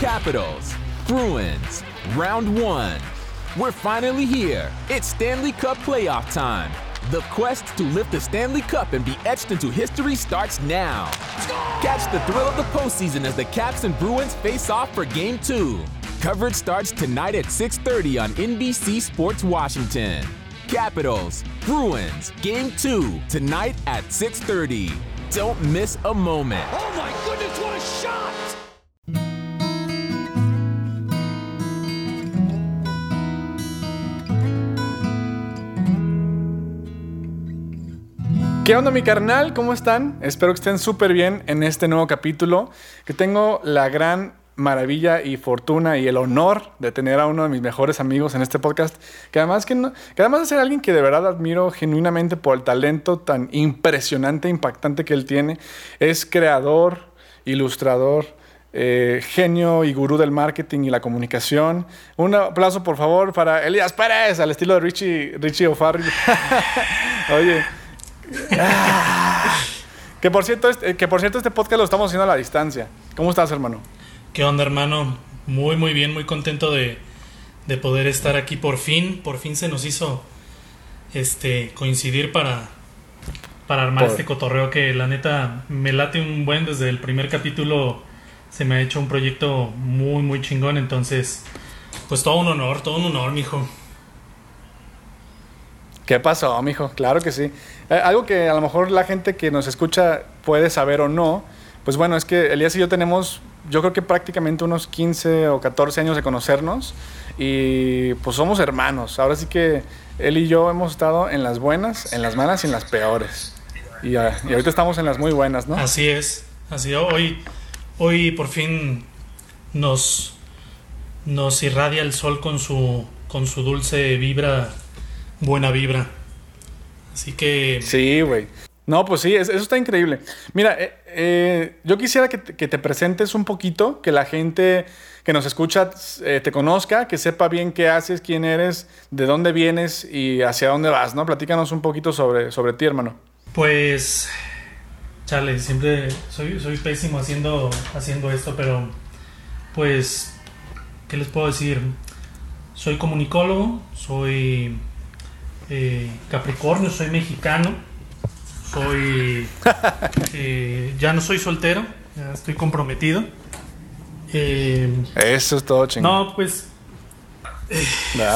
Capitals, Bruins, round one. We're finally here. It's Stanley Cup playoff time. The quest to lift the Stanley Cup and be etched into history starts now. Catch the thrill of the postseason as the Caps and Bruins face off for Game 2. Coverage starts tonight at 6.30 on NBC Sports Washington. Capitals, Bruins, Game 2, tonight at 6.30. Don't miss a moment. Oh my goodness, what a shot! ¿Qué onda mi carnal? ¿Cómo están? Espero que estén súper bien en este nuevo capítulo, que tengo la gran maravilla y fortuna y el honor de tener a uno de mis mejores amigos en este podcast, que además, que además de ser alguien que de verdad admiro genuinamente por el talento tan impresionante, impactante que él tiene, es creador, ilustrador, eh, genio y gurú del marketing y la comunicación. Un aplauso por favor para Elías Pérez, al estilo de Richie, Richie O'Farrell. Oye, que por, cierto, este, que por cierto, este podcast lo estamos haciendo a la distancia. ¿Cómo estás, hermano? ¿Qué onda, hermano? Muy, muy bien, muy contento de, de poder estar aquí por fin. Por fin se nos hizo este coincidir para, para armar Por- este cotorreo que la neta me late un buen desde el primer capítulo. Se me ha hecho un proyecto muy, muy chingón. Entonces, pues todo un honor, todo un honor, mijo. ¿Qué pasó, mijo? Claro que sí. Eh, algo que a lo mejor la gente que nos escucha puede saber o no, pues bueno, es que Elías y yo tenemos, yo creo que prácticamente unos 15 o 14 años de conocernos y pues somos hermanos. Ahora sí que él y yo hemos estado en las buenas, en las malas y en las peores. Y, ah, y ahorita estamos en las muy buenas, ¿no? Así es. Así hoy, hoy por fin nos, nos irradia el sol con su, con su dulce vibra, buena vibra. Así que Sí, güey. No, pues sí, es- eso está increíble. Mira, eh, eh, yo quisiera que te, que te presentes un poquito, que la gente que nos escucha eh, te conozca, que sepa bien qué haces, quién eres, de dónde vienes y hacia dónde vas, ¿no? Platícanos un poquito sobre, sobre ti, hermano. Pues, chale, siempre soy, soy pésimo haciendo, haciendo esto, pero pues, ¿qué les puedo decir? Soy comunicólogo, soy eh, Capricornio, soy mexicano, soy... eh, ya no soy soltero, ya estoy comprometido. Eh, Eso es todo chingón. no, pues.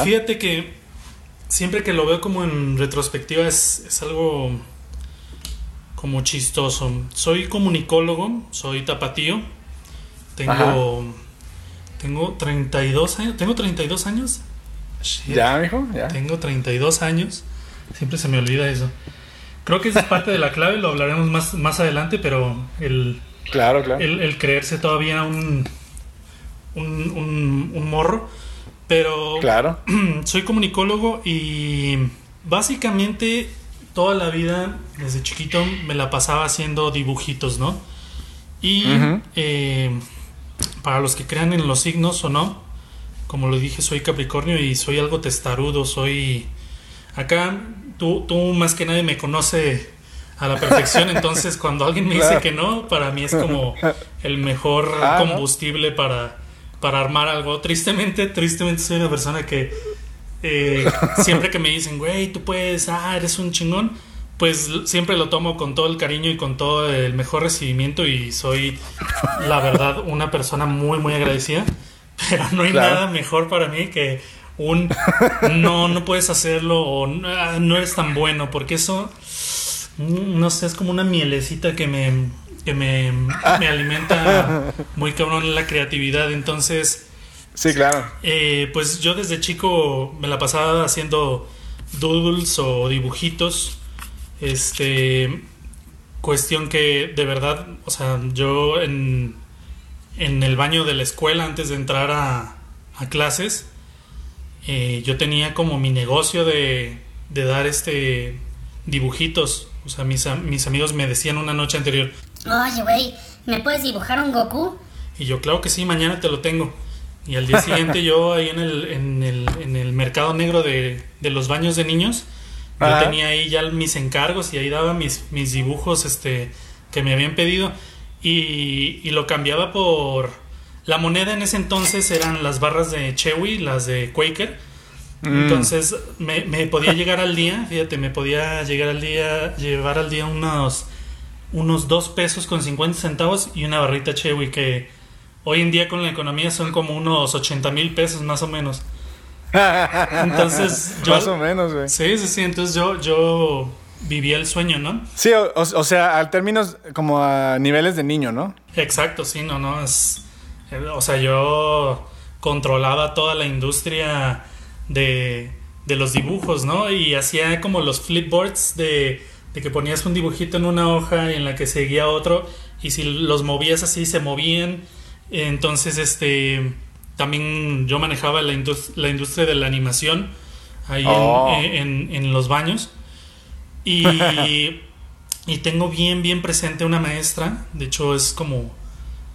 Fíjate que siempre que lo veo como en retrospectiva es, es algo como chistoso. Soy comunicólogo, soy tapatío. Tengo tengo 32 años, tengo 32 años. Shit. ¿Ya, mijo? ¿Ya? Tengo 32 años. Siempre se me olvida eso. Creo que esa es parte de la clave, lo hablaremos más, más adelante, pero el, Claro, claro. el, el creerse todavía un, un, un, un morro. Pero Claro. soy comunicólogo y básicamente toda la vida, desde chiquito, me la pasaba haciendo dibujitos, ¿no? Y Ujú. eh, para los que crean en los signos o no, como lo dije, soy Capricornio y soy algo testarudo, soy... Acá tú, tú más que nadie me conoce a la perfección, entonces cuando alguien me dice que no, para mí es como el mejor Ah, combustible para, para armar algo. Tristemente, tristemente soy una persona que eh, siempre que me dicen, güey, tú puedes, ah, eres un chingón, pues siempre lo tomo con todo el cariño y con todo el mejor recibimiento y soy, la verdad, una persona muy, muy agradecida. Pero no hay Claro. nada mejor para mí que un no, no puedes hacerlo o "Ah, no eres tan bueno, porque eso, mm, no sé, es como una mielecita que me, que me, me alimenta muy cabrón la creatividad. Entonces, Sí, claro. eh, pues yo desde chico me la pasaba haciendo doodles o dibujitos. Este. Cuestión que de verdad, o sea, yo en, en el baño de la escuela antes de entrar a, a clases, eh, yo tenía como mi negocio de, de dar este dibujitos. O sea, mis, mis amigos me decían una noche anterior, Oye, güey, ¿me puedes dibujar un Goku? Y yo, claro que sí, mañana te lo tengo. Y al día siguiente yo ahí en el, en el, en el mercado negro de, de los baños de niños, yo tenía ahí ya mis encargos y ahí daba mis, mis dibujos este, que me habían pedido. Y, y lo cambiaba por la moneda en ese entonces eran las barras de Chewy, las de Quaker. Entonces me, me podía llegar al día, fíjate, me podía llegar al día, llevar al día unos, unos 2 pesos con 50 centavos y una barrita Chewy que hoy en día con la economía son como unos 80 mil pesos más o menos. Entonces yo... Más o menos, güey. Sí, sí, sí, entonces yo, yo vivía el sueño, ¿no? Sí, o, o- sea, al términos como a niveles de niño, ¿no? Exacto, sí, no, no, es... eh, O sea, yo controlaba toda la industria de, de los dibujos, ¿no? Y hacía como los flipboards de, de que ponías un dibujito en una hoja en la que seguía otro y si los movías así se movían. Entonces, este, también yo manejaba la, indus- la industria de la animación ahí en- Oh. en, en los baños. Y, y tengo bien, bien presente una maestra, de hecho es como,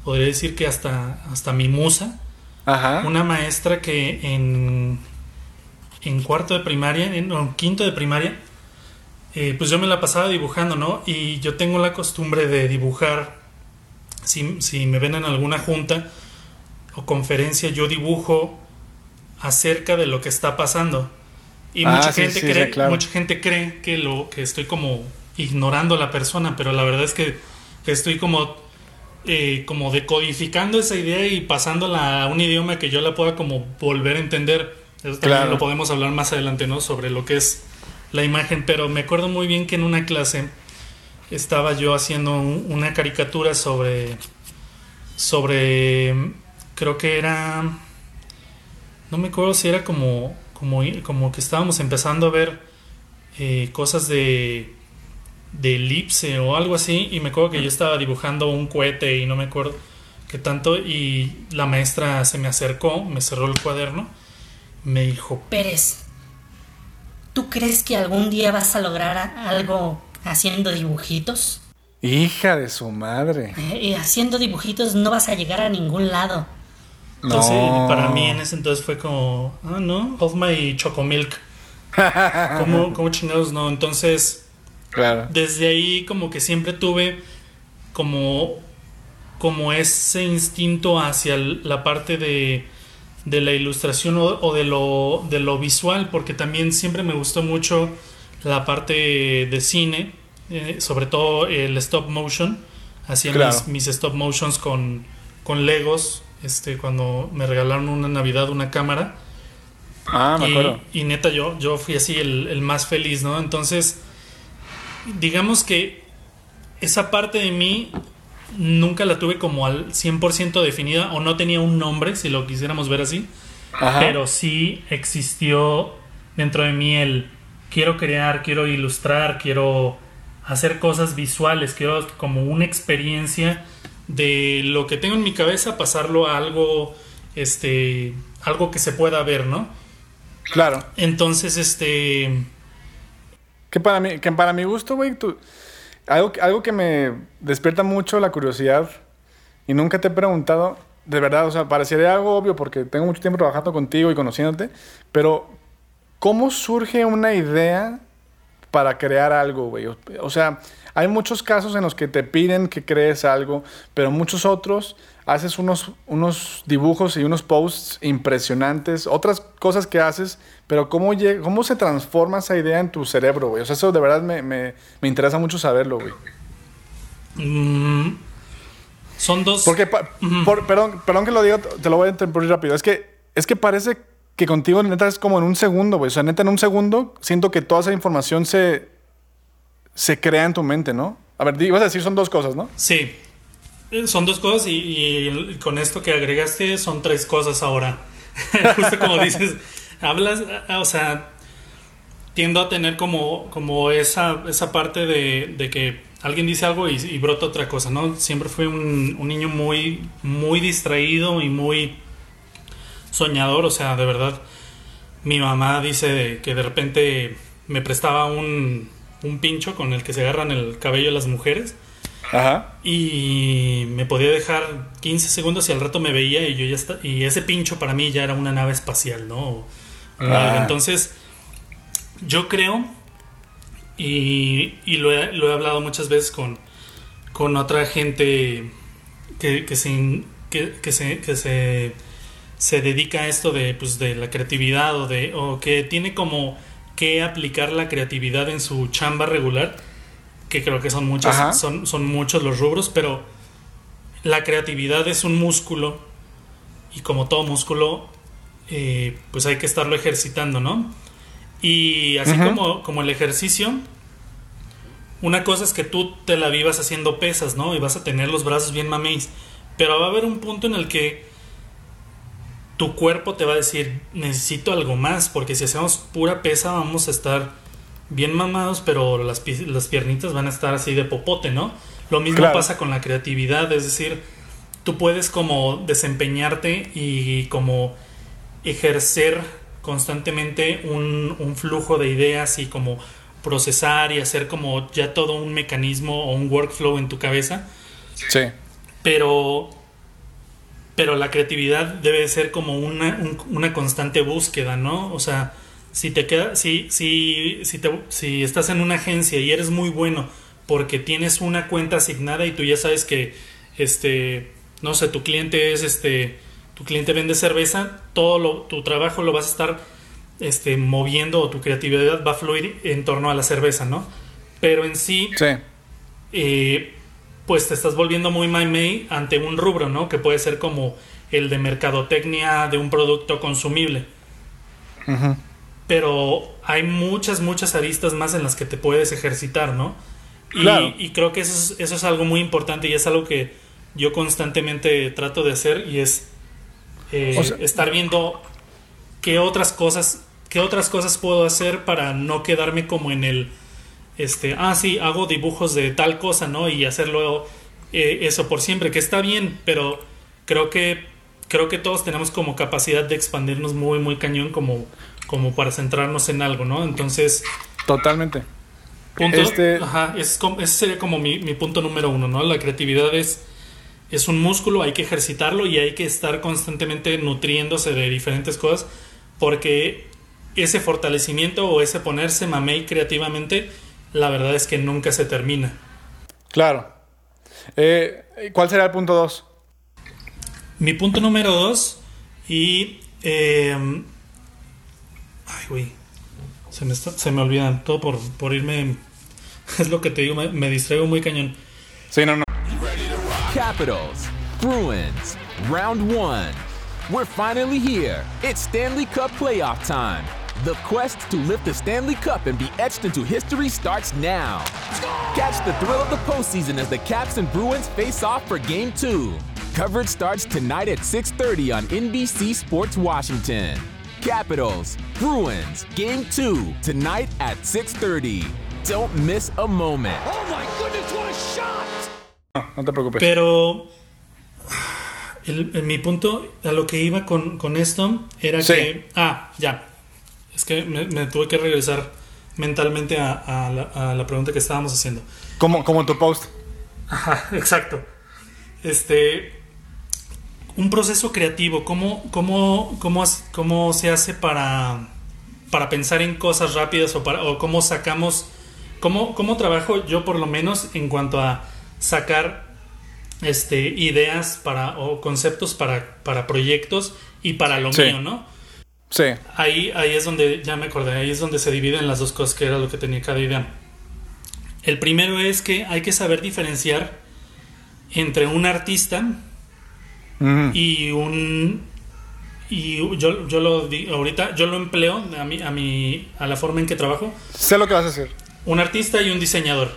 podría decir que hasta, hasta mi musa, Ajá. una maestra que en, en cuarto de primaria, en no, quinto de primaria, eh, pues yo me la pasaba dibujando, ¿no? Y yo tengo la costumbre de dibujar, si, si me ven en alguna junta o conferencia, yo dibujo acerca de lo que está pasando. Y Ah, mucha, sí, gente sí, cree, sí, claro. mucha gente cree que, lo, que estoy como ignorando a la persona, pero la verdad es que, que estoy como eh, como decodificando esa idea y pasándola a un idioma que yo la pueda como volver a entender. Eso también Claro. lo podemos hablar más adelante, ¿no? Sobre lo que es la imagen, pero me acuerdo muy bien que en una clase estaba yo haciendo un- una caricatura sobre sobre creo que era no me acuerdo si era como como como que estábamos empezando a ver eh, cosas de de elipse o algo así y me acuerdo que yo estaba dibujando un cohete y no me acuerdo qué tanto y la maestra se me acercó, me cerró el cuaderno, me dijo, Pérez, ¿tú crees que algún día vas a lograr algo haciendo dibujitos? Hija de su madre. Eh, y haciendo dibujitos no vas a llegar a ningún lado. Entonces No. para mí en ese entonces fue como, ah, no, hold my chocomilk. ¿Cómo, cómo chingados no? Entonces Claro. desde ahí como que siempre tuve como como ese instinto hacia la parte de, de la ilustración o, o de lo de lo visual porque también siempre me gustó mucho la parte de cine eh, sobre todo el stop motion hacía Claro. mis, mis stop motions con con legos este cuando me regalaron una navidad una cámara Ah, me y, acuerdo. y neta, yo, yo fui así el, el más feliz, ¿no? Entonces, digamos que esa parte de mí nunca la tuve como al 100% definida o no tenía un nombre, si lo quisiéramos ver así, Ajá. pero sí existió dentro de mí el quiero crear, quiero ilustrar, quiero hacer cosas visuales, quiero como una experiencia de lo que tengo en mi cabeza pasarlo a algo este algo que se pueda ver, ¿no? Claro. Entonces, este. Que para mí, que para mi gusto, güey, tú- algo, algo que me despierta mucho la curiosidad y nunca te he preguntado, de verdad, o sea, parecería algo obvio porque tengo mucho tiempo trabajando contigo y conociéndote, pero ¿cómo surge una idea para crear algo, güey? O sea, hay muchos casos en los que te piden que crees algo, pero muchos otros haces unos, unos dibujos y unos posts impresionantes, otras cosas que haces, pero ¿cómo, llega, cómo se transforma esa idea en tu cerebro, güey? O sea, eso de verdad me, me, me interesa mucho saberlo, güey. mm, son dos. Porque, pa- por- perdón, perdón que lo diga, te lo voy a interrumpir rápido. Es que, es que parece que contigo, neta, es como en un segundo, güey. O sea, neta, en un segundo siento que toda esa información se, se crea en tu mente, ¿no? A ver, ibas a decir son dos cosas, ¿no? Sí. Eh, Son dos cosas y, con esto que agregaste son tres cosas ahora. Justo como dices, hablas, ah, o sea, tiendo a tener como, como esa, esa parte de, de que alguien dice algo y, y brota otra cosa, ¿no? Siempre fui un, un niño muy, muy distraído y muy soñador, o sea, de verdad. Mi mamá dice que de repente me prestaba un, un pincho con el que se agarran el cabello las mujeres Ajá. y me podía dejar 15 segundos y al rato me veía y yo ya está y ese pincho para mí ya era una nave espacial, ¿no? Ah. algo. Entonces, yo creo y, y lo, he, lo he hablado muchas veces con, con otra gente que, que se que, que se, que se, se dedica a esto de, pues, de la creatividad o, de, o que tiene como que aplicar la creatividad en su chamba regular, que creo que son muchos, son, son muchos los rubros, pero la creatividad es un músculo y como todo músculo, eh, pues hay que estarlo ejercitando, ¿no? Y así como, como el ejercicio, una cosa es que tú te la vivas haciendo pesas, ¿no? Y vas a tener los brazos bien mameis. Pero va a haber un punto en el que tu cuerpo te va a decir, necesito algo más, porque si hacemos pura pesa vamos a estar bien mamados, pero las, las piernitas van a estar así de popote, ¿no? Lo mismo Claro. pasa con la creatividad, es decir, tú puedes como desempeñarte y como ejercer constantemente un, un flujo de ideas y como procesar y hacer como ya todo un mecanismo o un workflow en tu cabeza, Sí. pero pero la creatividad debe ser como una, un- una constante búsqueda, ¿no? O sea, si te queda, si, si, si, te- si estás en una agencia y eres muy bueno porque tienes una cuenta asignada y tú ya sabes que, este, no sé, tu cliente es, este, tu cliente vende cerveza, todo lo, tu trabajo lo vas a estar, este, moviendo o tu creatividad va a fluir en torno a la cerveza, ¿no? Pero en sí, Sí. eh, pues te estás volviendo muy my ante un rubro, ¿no? Que puede ser como el de mercadotecnia de un producto consumible. Pero hay muchas, muchas aristas más en las que te puedes ejercitar, ¿no? Y, creo que eso es, eso es algo muy importante y es algo que yo constantemente trato de hacer y es eh, O sea- estar viendo qué otras cosas, qué otras cosas puedo hacer para no quedarme como en el este, ah, sí, hago dibujos de tal cosa, ¿no? Y hacerlo eh, eso por siempre, que está bien, pero creo que creo que todos tenemos como capacidad de expandirnos muy, muy cañón como, como para centrarnos en algo, ¿no? Entonces, Totalmente. punto, Este- ajá, es como- ese sería como mi, mi punto número uno, ¿no? La creatividad es, es un músculo, hay que ejercitarlo y hay que estar constantemente nutriéndose de diferentes cosas, porque ese fortalecimiento o ese ponerse mamey creativamente, la verdad es que nunca se termina. Claro. Eh, ¿Cuál será el punto 2? Mi punto número dos, y. eh, ay, güey. Se me, está- se me olvidan todo por, por irme. Es lo que te digo, me, me distraigo muy cañón. Sí, no, no. Capitals, Bruins, round one. We're finally here. It's Stanley Cup playoff time. The quest to lift the Stanley Cup and be etched into history starts now. Catch the thrill of the postseason as the Caps and Bruins face off for Game 2. Coverage starts tonight at 6:30 on NBC Sports Washington. Capitals, Bruins, Game 2 tonight at 6:30. Don't miss a moment. Oh my goodness, what a shot! No, no te preocupes. Pero. el- el- mi punto a lo que iba con, con esto era Sí. que. Ah, ya. Es que me, me tuve que regresar mentalmente a, a la, a la pregunta que estábamos haciendo. Como, como tu post. Ajá, exacto. Este. Un proceso creativo, ¿cómo, cómo, cómo, cómo se hace para, para pensar en cosas rápidas o, para, o cómo sacamos. Cómo, cómo trabajo yo, por lo menos, en cuanto a sacar este, ideas para, o conceptos para, para proyectos y para lo Sí. mío, ¿no? Sí. Ahí, ahí es donde, ya me acordé, ahí es donde se dividen las dos cosas que era lo que tenía cada idea. El primero es que hay que saber diferenciar entre un artista y un y yo, yo lo di, ahorita yo lo empleo a mi, a mi a la forma en que trabajo Sé lo que vas a hacer. un artista y un diseñador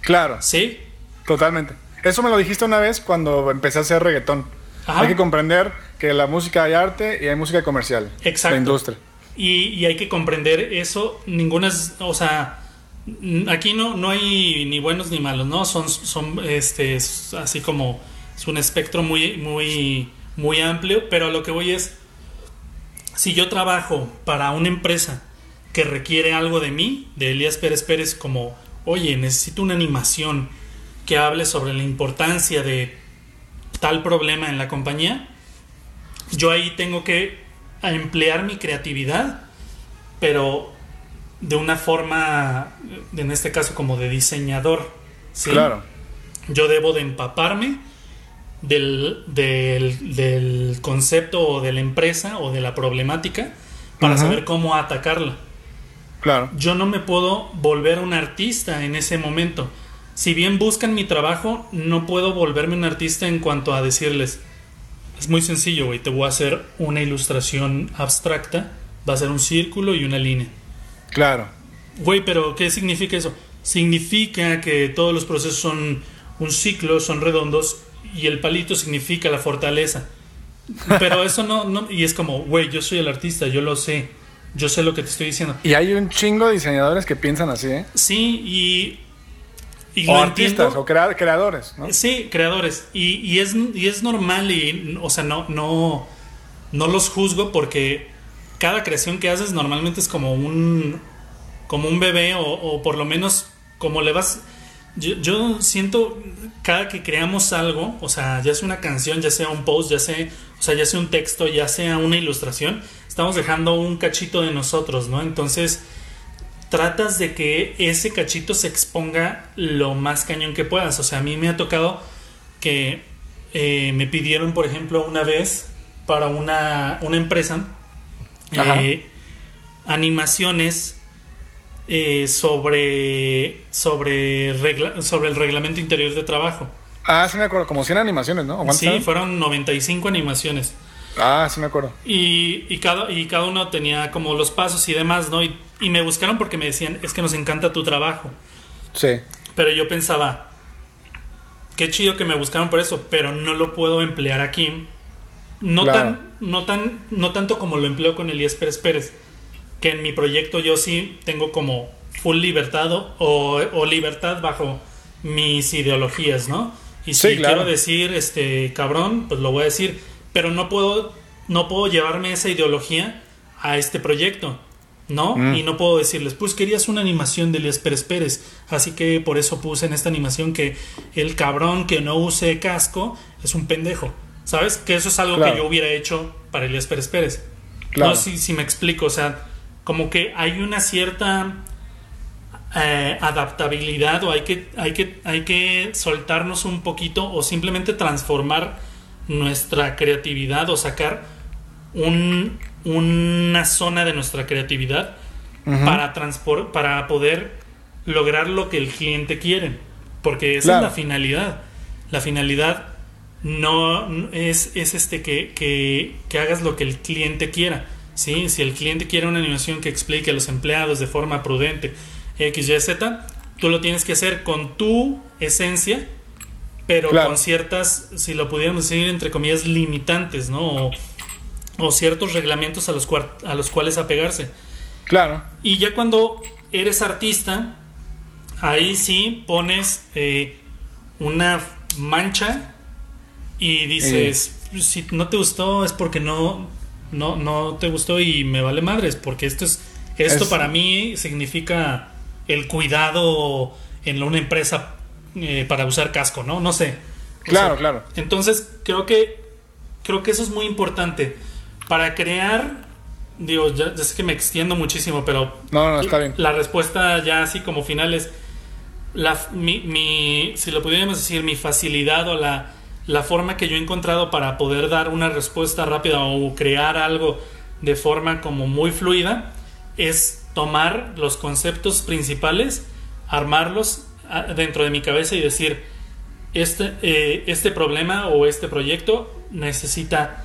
Claro, sí totalmente. Eso me lo dijiste una vez cuando empecé a hacer reggaetón. Ajá. Hay que comprender que la música hay arte y hay música comercial. Exacto. La industria. y, y hay que comprender eso ninguna es o sea aquí no no hay ni buenos ni malos no son son este es así como es un espectro muy muy muy amplio pero a lo que voy es si yo trabajo para una empresa que requiere algo de mí, de Elías Pérez Pérez, como, oye, necesito una animación que hable sobre la importancia de tal problema en la compañía, yo ahí tengo que emplear mi creatividad, pero de una forma, en este caso como de diseñador. ¿sí? Claro. Yo debo de empaparme del, del, del concepto o de la empresa o de la problemática para saber cómo atacarla. Claro. Yo no me puedo volver un artista en ese momento. Si bien buscan mi trabajo, no puedo volverme un artista en cuanto a decirles, es muy sencillo, güey, te voy a hacer una ilustración abstracta, va a ser un círculo y una línea. Claro. Güey, pero ¿qué significa eso? Significa que todos los procesos son un ciclo, son redondos y el palito significa la fortaleza. Pero eso no, no y es como, güey, yo soy el artista, yo lo sé, yo sé lo que te estoy diciendo. Y hay un chingo de diseñadores que piensan así, ¿eh? Sí, y... y O artistas, entiendo. o crea- creadores, ¿no? Sí, creadores. Y, y es, y es normal y, o sea, no, no, no los juzgo porque cada creación que haces normalmente es como un, como un bebé o, o por lo menos como le vas... Yo, yo siento cada que creamos algo, o sea, ya sea una canción, ya sea un post, ya sea, o sea, ya sea un texto, ya sea una ilustración, estamos dejando un cachito de nosotros, ¿no? Entonces, tratas de que ese cachito se exponga lo más cañón que puedas. O sea, a mí me ha tocado que eh, me pidieron, por ejemplo, una vez para una, una empresa eh, animaciones eh, sobre sobre regla- sobre el reglamento interior de trabajo. Ah, sí me acuerdo, como 100 animaciones, ¿no? ¿O cuántas Sí, fueron 95 animaciones. Ah, sí me acuerdo. Y, y cada, y cada uno tenía como los pasos y demás, ¿no? Y, y me buscaron porque me decían, es que nos encanta tu trabajo. Sí. Pero yo pensaba, qué chido que me buscaron por eso, pero no lo puedo emplear aquí. No, Claro. tan, no, tan, no tanto como lo empleo con Elías Pérez Pérez, que en mi proyecto yo sí tengo como full libertad o, o libertad bajo mis ideologías, ¿no? Y Sí, si claro. quiero decir, este, cabrón, pues lo voy a decir, pero no puedo, no puedo llevarme esa ideología a este proyecto. ¿no? Mm. Y no puedo decirles, pues querías una animación de Elías Pérez Pérez, así que por eso puse en esta animación que el cabrón que no use casco es un pendejo, ¿sabes? Que eso es algo Claro. que yo hubiera hecho para Elías Pérez Pérez. Claro. No sé si, si me explico, o sea, como que hay una cierta eh, adaptabilidad o hay que, hay, que, hay que soltarnos un poquito o simplemente transformar nuestra creatividad o sacar un, una zona de nuestra creatividad para, transpor- para poder lograr lo que el cliente quiere. Porque esa Claro. es la finalidad. La finalidad no no es, es este que, que, que hagas lo que el cliente quiera. ¿sí? Si el cliente quiere una animación que explique a los empleados de forma prudente X, Y, Z, tú lo tienes que hacer con tu esencia, pero Claro. con ciertas, si lo pudiéramos decir, entre comillas, limitantes, ¿no? O, o ciertos reglamentos a los, a los cuales apegarse. Claro. Y ya cuando eres artista, ahí sí pones eh, una mancha y dices, si no te gustó es porque no, no, no te gustó y me vale madres, porque esto es esto Es- para mí significa el cuidado en una empresa eh, para usar casco, ¿no? No sé. O Claro, sea, claro. entonces, creo que creo que eso es muy importante para crear digo, ya, ya sé que me extiendo muchísimo, pero No, no, está bien. la respuesta ya así como final es la, mi, mi- si lo pudiéramos decir, mi facilidad o la, la forma que yo he encontrado para poder dar una respuesta rápida o crear algo de forma como muy fluida es tomar los conceptos principales, armarlos dentro de mi cabeza y decir, este, eh, este problema o este proyecto necesita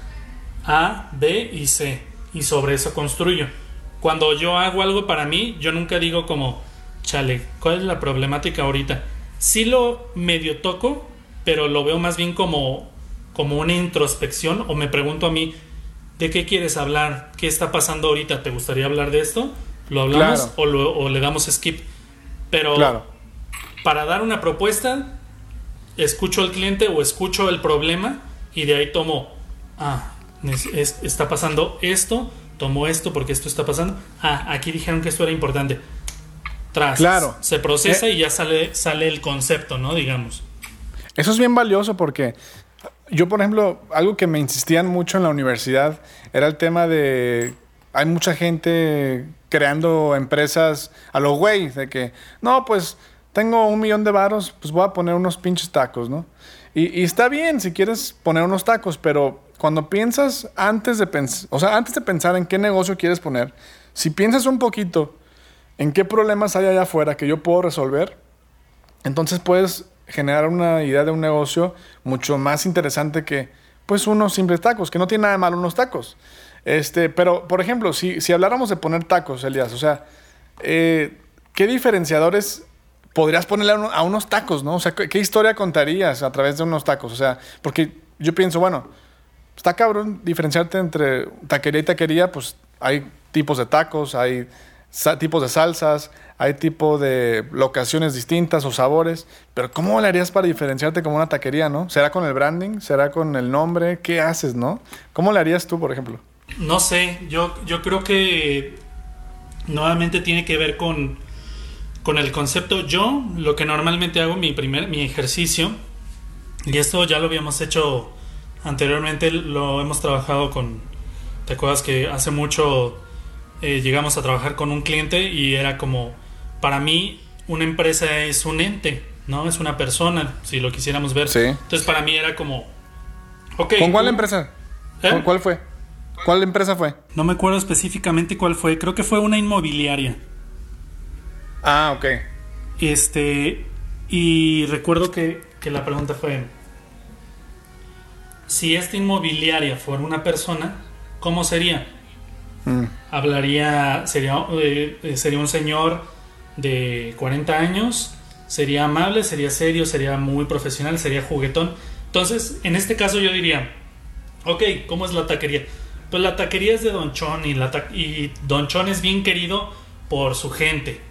A, B y C. Y sobre eso construyo. Cuando yo hago algo para mí, yo nunca digo como, chale, ¿cuál es la problemática ahorita? Sí lo medio toco, pero lo veo más bien como, como una introspección o me pregunto a mí, ¿de qué quieres hablar? ¿Qué está pasando ahorita? ¿Te gustaría hablar de esto? ¿Lo hablamos Claro. o, lo- o le damos skip? Pero Claro. Para dar una propuesta, escucho al cliente o escucho el problema y de ahí tomo, ah, es- es- está pasando esto, tomo esto porque esto está pasando. Ah, aquí dijeron que esto era importante. Tras, Claro. se procesa Eh. y ya sale, sale el concepto, ¿no? Digamos. Eso es bien valioso porque yo, por ejemplo, algo que me insistían mucho en la universidad era el tema de. Hay mucha gente creando empresas a los güey, de que, no, pues tengo un millón de varos, pues voy a poner unos pinches tacos, ¿no? Y, está bien si quieres poner unos tacos, pero cuando piensas antes de pensar, o sea, antes de pensar en qué negocio quieres poner, si piensas un poquito en qué problemas hay allá afuera que yo puedo resolver, entonces puedes generar una idea de un negocio mucho más interesante que pues unos simples tacos, que no tiene nada de malo unos tacos. Este, pero, por ejemplo, si, si habláramos de poner tacos, Elías, o sea, eh, ¿qué diferenciadores podrías ponerle a, uno- a unos tacos, no? O sea, ¿qué, historia contarías a través de unos tacos? O sea, porque yo pienso, bueno, está cabrón diferenciarte entre taquería y taquería, pues hay tipos de tacos, hay tipos de salsas, hay tipo de locaciones distintas o sabores, pero ¿cómo le harías para diferenciarte como una taquería, no? ¿Será con el branding? ¿Será con el nombre? ¿Qué haces, no? ¿Cómo le harías tú, por ejemplo? No sé, yo, yo creo que nuevamente tiene que ver con, con el concepto. Yo lo que normalmente hago, mi primer, mi ejercicio, y esto ya lo habíamos hecho anteriormente, lo hemos trabajado con, ¿te acuerdas que hace mucho eh, llegamos a trabajar con un cliente y era como, para mí una empresa es un ente, ¿no? Es una persona, si lo quisiéramos ver. Sí. Entonces para mí era como, ok. ¿Con cuál tú- empresa? ¿Eh? ¿Con cuál fue? ¿Cuál empresa fue? No me acuerdo específicamente cuál fue, creo que fue una inmobiliaria. Ah, ok. Este, y recuerdo que, que la pregunta fue, si esta inmobiliaria fuera una persona, ¿cómo sería? Mm. Hablaría, sería, eh, eh, sería un señor de 40 años, sería amable, sería serio, sería muy profesional, sería juguetón. Entonces, en este caso yo diría, ok, ¿cómo es la taquería? Pues la taquería es de Don Chon y, la y Don Chon es bien querido por su gente.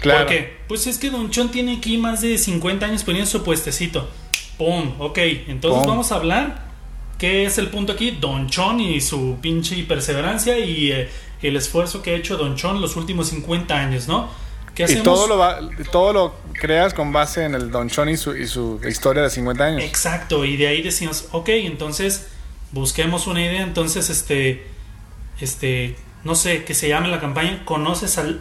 Claro. ¿Por qué? Pues es que Don Chon tiene aquí más de 50 años poniendo su puestecito. Pum, ok. Entonces Pum. vamos a hablar. ¿Qué es el punto aquí? Don Chon y su pinche perseverancia y eh, el esfuerzo que ha hecho Don Chon los últimos 50 años, ¿no? ¿Qué Y hacemos? todo lo, va- todo lo creas con base en el Don Chon y su, y su historia de 50 años. Exacto, y de ahí decimos, ok, entonces busquemos una idea, entonces este, este, no sé, que se llame la campaña, conoces al,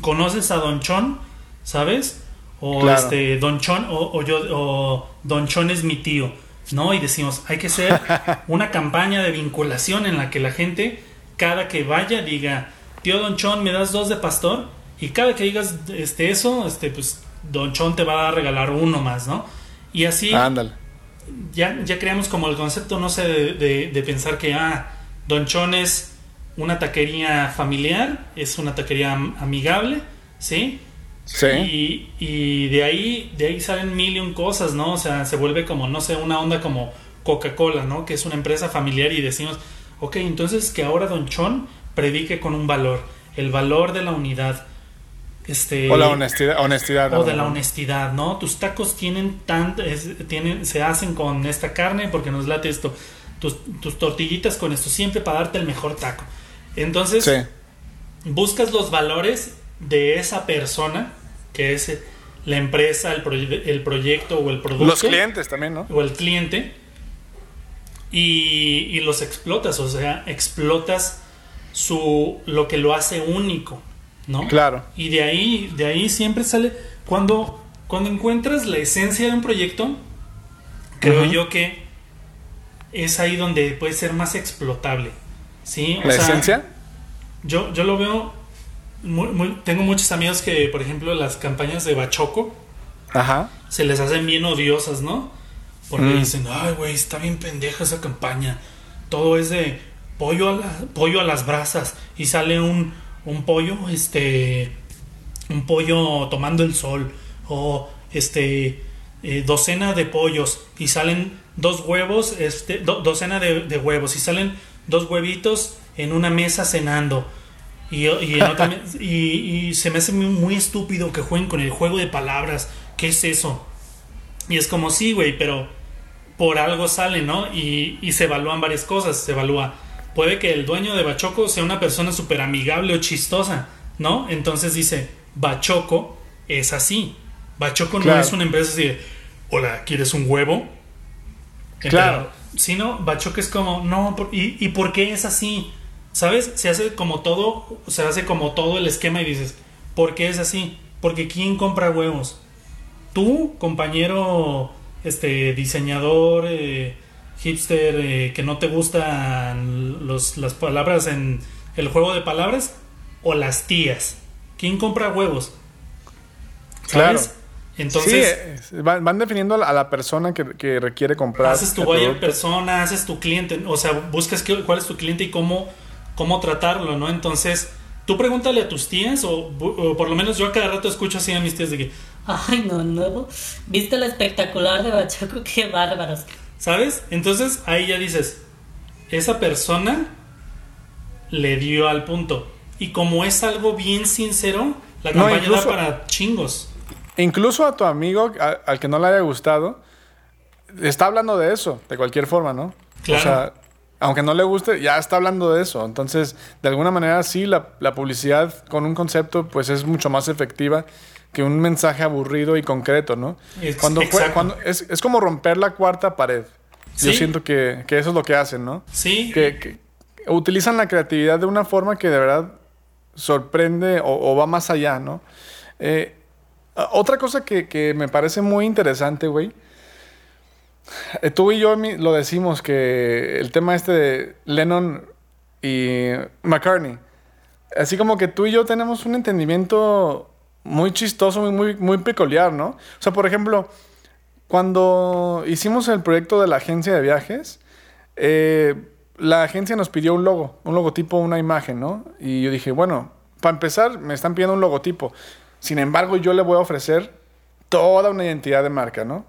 conoces a Don Chon, ¿sabes? O Claro. este, Don Chon, o, o yo, o Don Chon es mi tío, ¿no? Y decimos, hay que hacer una campaña de vinculación en la que la gente, cada que vaya, diga, tío Don Chon, ¿me das dos de pastor? Y cada que digas este, eso, este, pues Don Chon te va a regalar uno más, ¿no? Y así Ándale. ya, ya creamos como el concepto, no sé, de, de- de pensar que, ah, Don Chon es una taquería familiar, es una taquería am- amigable, ¿sí? Sí. Y, y de ahí de ahí salen mil y un cosas, ¿no? O sea, se vuelve como, no sé, una onda como Coca-Cola, ¿no? Que es una empresa familiar y decimos, ok, entonces que ahora Don Chon predique con un valor, el valor de la unidad. Este, O la honestidad. honestidad o de la honestidad, ¿no? Tus tacos tienen tan, es- tienen, se hacen con esta carne porque nos late esto. Tus, tus tortillitas con esto, siempre para darte el mejor taco. Entonces, Sí. buscas los valores de esa persona, que es la empresa, el, proye- el proyecto o el producto. Los clientes también, ¿no? O el cliente. Y, y los explotas, o sea, explotas su, lo que lo hace único, ¿no? Claro. Y de ahí, de ahí siempre sale. Cuando, cuando encuentras la esencia de un proyecto, creo yo que es ahí donde puede ser más explotable. ¿Sí? O ¿La sea, esencia? Yo, yo lo veo. muy- muy- tengo muchos amigos que, por ejemplo, las campañas de Bachoco Ajá. se les hacen bien odiosas, ¿no? Porque Mm. dicen, ay, güey, está bien pendeja esa campaña. Todo es de pollo a, la- pollo a las brasas. Y sale un, un pollo, este. Un pollo tomando el sol. O este. eh, docena de pollos. Y salen dos huevos, este. do- docena de, de huevos. Y salen dos huevitos en una mesa cenando. Y, y, en otra me- y- y se me hace muy, estúpido que jueguen con el juego de palabras. ¿Qué es eso? Y es como, sí, güey, pero por algo sale, ¿no? Y, y se evalúan varias cosas. Se evalúa. Puede que el dueño de Bachoco sea una persona súper amigable o chistosa, ¿no? Entonces dice, Bachoco es así. Bachoco no es una empresa así de, hola, ¿quieres un huevo? Claro. Si no, Bachoco es como, no, ¿y, ¿y por qué es así? ¿Sabes? Se hace como todo, se hace como todo el esquema y dices, ¿por qué es así? Porque ¿quién compra huevos? Tú, compañero este diseñador eh, hipster eh, que no te gustan los, las palabras en el juego de palabras o las tías. ¿Quién compra huevos? Claro. Entonces, sí, van, van definiendo a la, persona que, que requiere comprar. haces tu buyer persona, haces tu cliente, o sea, buscas qué- cuál es tu cliente y cómo, cómo tratarlo, ¿no? Entonces, tú pregúntale a tus tías, o, por lo menos yo a cada rato escucho así a mis tías de que, Ay, no, no. ¿Viste lo espectacular de Bachoco? Qué bárbaros. ¿sabes? Entonces ahí ya dices, esa persona le dio al punto. Y como es algo bien sincero, la No, campaña incluso- da para chingos. Incluso a tu amigo, a- al que no le haya gustado, está hablando de eso, de cualquier forma, ¿no? Claro. O sea, aunque no le guste, ya está hablando de eso. Entonces, de alguna manera, sí, la, la publicidad con un concepto, pues es mucho más efectiva que un mensaje aburrido y concreto, ¿no? Cuando, fue- cuando es, es como romper la cuarta pared. Yo siento que, que eso es lo que hacen, ¿no? Sí, que, que utilizan la creatividad de una forma que de verdad sorprende o, o va más allá, ¿no? Eh, otra cosa que, me parece muy interesante, güey. eh, Tú y yo lo decimos que el tema este de Lennon y McCartney, así como que tú y yo tenemos un entendimiento muy chistoso, muy, muy, muy peculiar, ¿no? O sea, por ejemplo, cuando hicimos el proyecto de la agencia de viajes, eh, la agencia nos pidió un logo, un logotipo, una imagen, ¿no? Y yo dije, bueno, para empezar, me están pidiendo un logotipo. Sin embargo, yo le voy a ofrecer toda una identidad de marca, ¿no?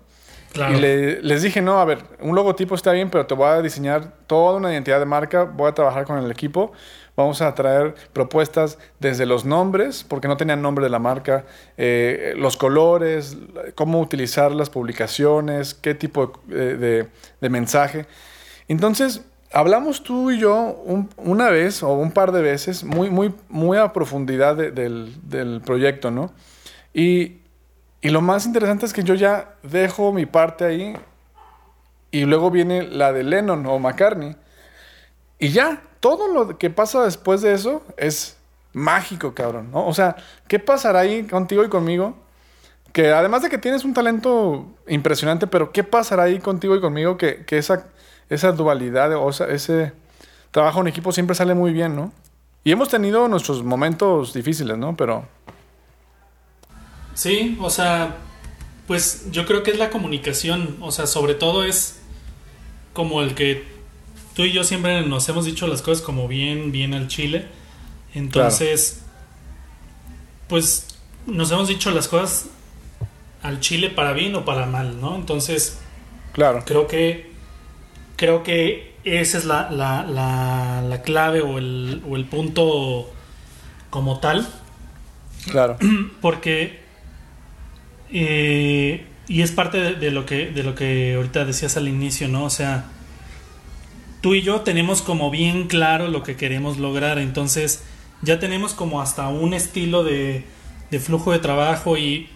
claro. Y le- les dije, no, a ver, un logotipo está bien, pero te voy a diseñar toda una identidad de marca, voy a trabajar con el equipo, vamos a traer propuestas desde los nombres, porque no tenían nombre de la marca, eh, los colores, cómo utilizar las publicaciones, qué tipo de, de- de mensaje. Entonces, hablamos tú y yo un- una vez o un par de veces, muy, muy, muy a profundidad de- del, del proyecto, ¿no? Y, y lo más interesante es que yo ya dejo mi parte ahí y luego viene la de Lennon o McCartney. Y ya, todo lo que pasa después de eso es mágico, cabrón, ¿no? O sea, ¿qué pasará ahí contigo y conmigo? Que además de que tienes un talento impresionante, pero ¿qué pasará ahí contigo y conmigo que, que esa, esa dualidad o ese trabajo en equipo siempre sale muy bien, ¿no? Y hemos tenido nuestros momentos difíciles, ¿no? Pero Sí, o sea, pues yo creo que es la comunicación, o sea, sobre todo es como el que tú y yo siempre nos hemos dicho las cosas como bien, bien al chile. Entonces, pues nos hemos dicho las cosas al chile para bien o para mal, ¿no? Entonces, claro, creo que creo que esa es la, la, la, la clave o el, o el punto como tal. Claro. porque eh, y es parte de, de lo que de lo que ahorita decías al inicio no o sea tú y yo tenemos como bien claro lo que queremos lograr. Entonces ya tenemos como hasta un estilo de, de flujo de trabajo y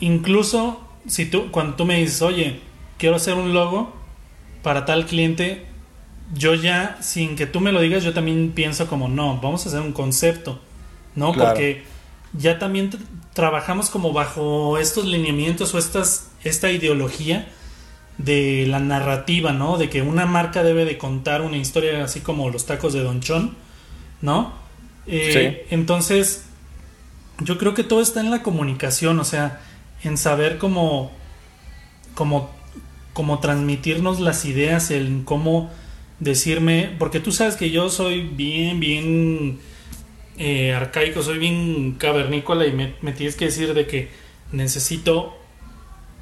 incluso si tú cuando tú me dices oye quiero hacer un logo para tal cliente yo ya sin que tú me lo digas yo también pienso como no vamos a hacer un concepto no Claro. porque ya también trabajamos como bajo estos lineamientos o estas, esta ideología de la narrativa, ¿no? De que una marca debe de contar una historia así como los tacos de Don Chon, ¿no? Eh, Entonces, yo creo que todo está en la comunicación, o sea, en saber cómo, cómo, cómo transmitirnos las ideas, en cómo decirme, porque tú sabes que yo soy bien, bien eh, arcaico, soy bien cavernícola y me, me tienes que decir de que necesito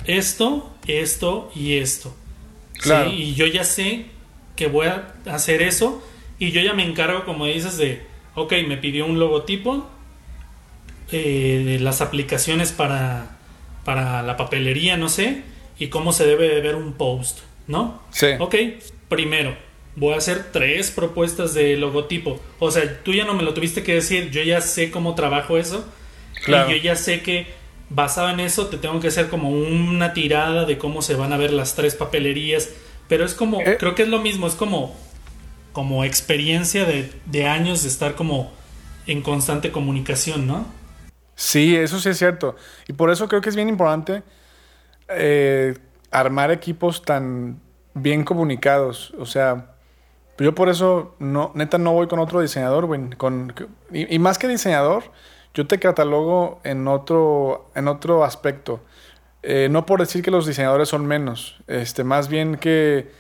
esto, esto y esto. ¿sí? Claro. Y yo ya sé que voy a hacer eso y yo ya me encargo, como dices, de, ok, me pidió un logotipo, eh, de las aplicaciones para, para la papelería, no sé, y cómo se debe de ver un post, ¿no? Sí. Ok, primero, voy a hacer tres propuestas de logotipo. O sea, tú ya no me lo tuviste que decir, yo ya sé cómo trabajo eso. Claro. Y yo ya sé que basado en eso te tengo que hacer como una tirada de cómo se van a ver las tres papelerías. Pero es como, Eh. creo que es lo mismo, es como, como experiencia de, de años de estar como en constante comunicación, ¿no? Sí, eso sí es cierto. Y por eso creo que es bien importante eh, armar equipos tan bien comunicados. O sea, yo por eso, no, neta, no voy con otro diseñador. Con, y, y más que diseñador, yo te catalogo en otro, en otro aspecto. Eh, no por decir que los diseñadores son menos, este, más bien que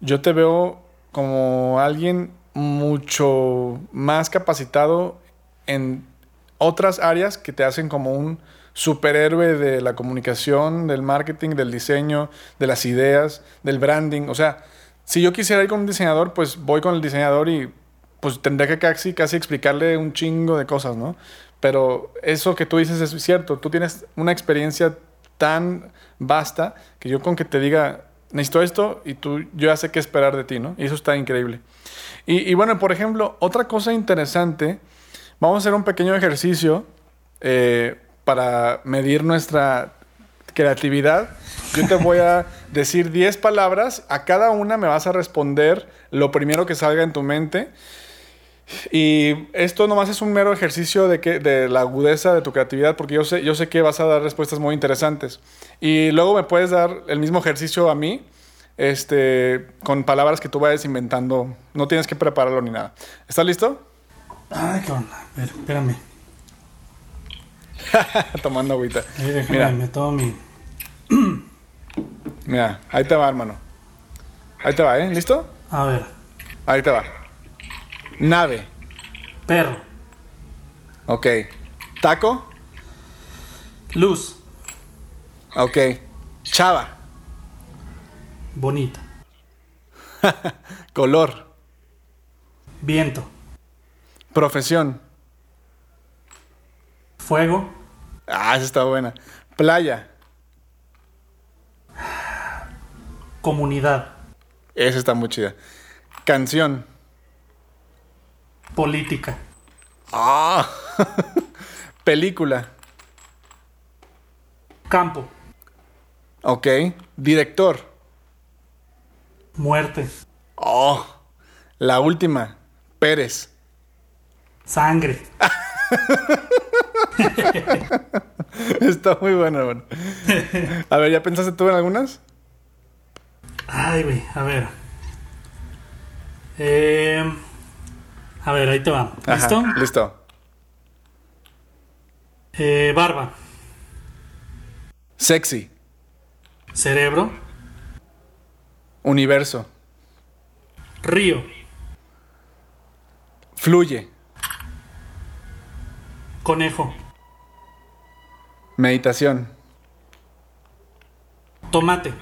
yo te veo como alguien mucho más capacitado en otras áreas que te hacen como un superhéroe de la comunicación, del marketing, del diseño, de las ideas, del branding. O sea, si yo quisiera ir con un diseñador, pues voy con el diseñador y pues tendría que casi, casi explicarle un chingo de cosas, ¿no? Pero eso que tú dices es cierto. Tú tienes una experiencia tan vasta que yo con que te diga, necesito esto y tú, yo ya sé qué esperar de ti, ¿no? Y eso está increíble. Y, bueno, por ejemplo, otra cosa interesante, vamos a hacer un pequeño ejercicio eh, para medir nuestra creatividad. Yo te voy a decir 10 palabras, a cada una me vas a responder lo primero que salga en tu mente. Y esto nomás es un mero ejercicio de, la agudeza de tu creatividad, porque yo sé, que vas a dar respuestas muy interesantes. Y luego me puedes dar el mismo ejercicio a mí, este, con palabras que tú vayas inventando. No tienes que prepararlo ni nada. ¿Estás listo? Ay, ver, espérame. Tomando agüita. Déjame, Mira. me tomo mi. Mira, ahí te va, hermano. Ahí te va, ¿eh? ¿Listo? A ver. Ahí te va. Nave. Perro. Ok. Taco. Luz. Ok. Chava. Bonita. Color. Viento. Profesión. Fuego. Ah, esa está buena. Playa. Comunidad. Esa está muy chida. Canción. Política. Ah. Película. Campo. Ok. Director. Muerte. Oh. La última. Pérez. Sangre. Está muy bueno, hermano. A ver, ¿ya pensaste tú en algunas? Ay, güey. A ver. Eh, a ver, ahí te va. Ajá, ¿Listo? Listo. Eh, barba. Sexy. Cerebro. Universo. Río. Fluye. Conejo. Meditación. Tomate.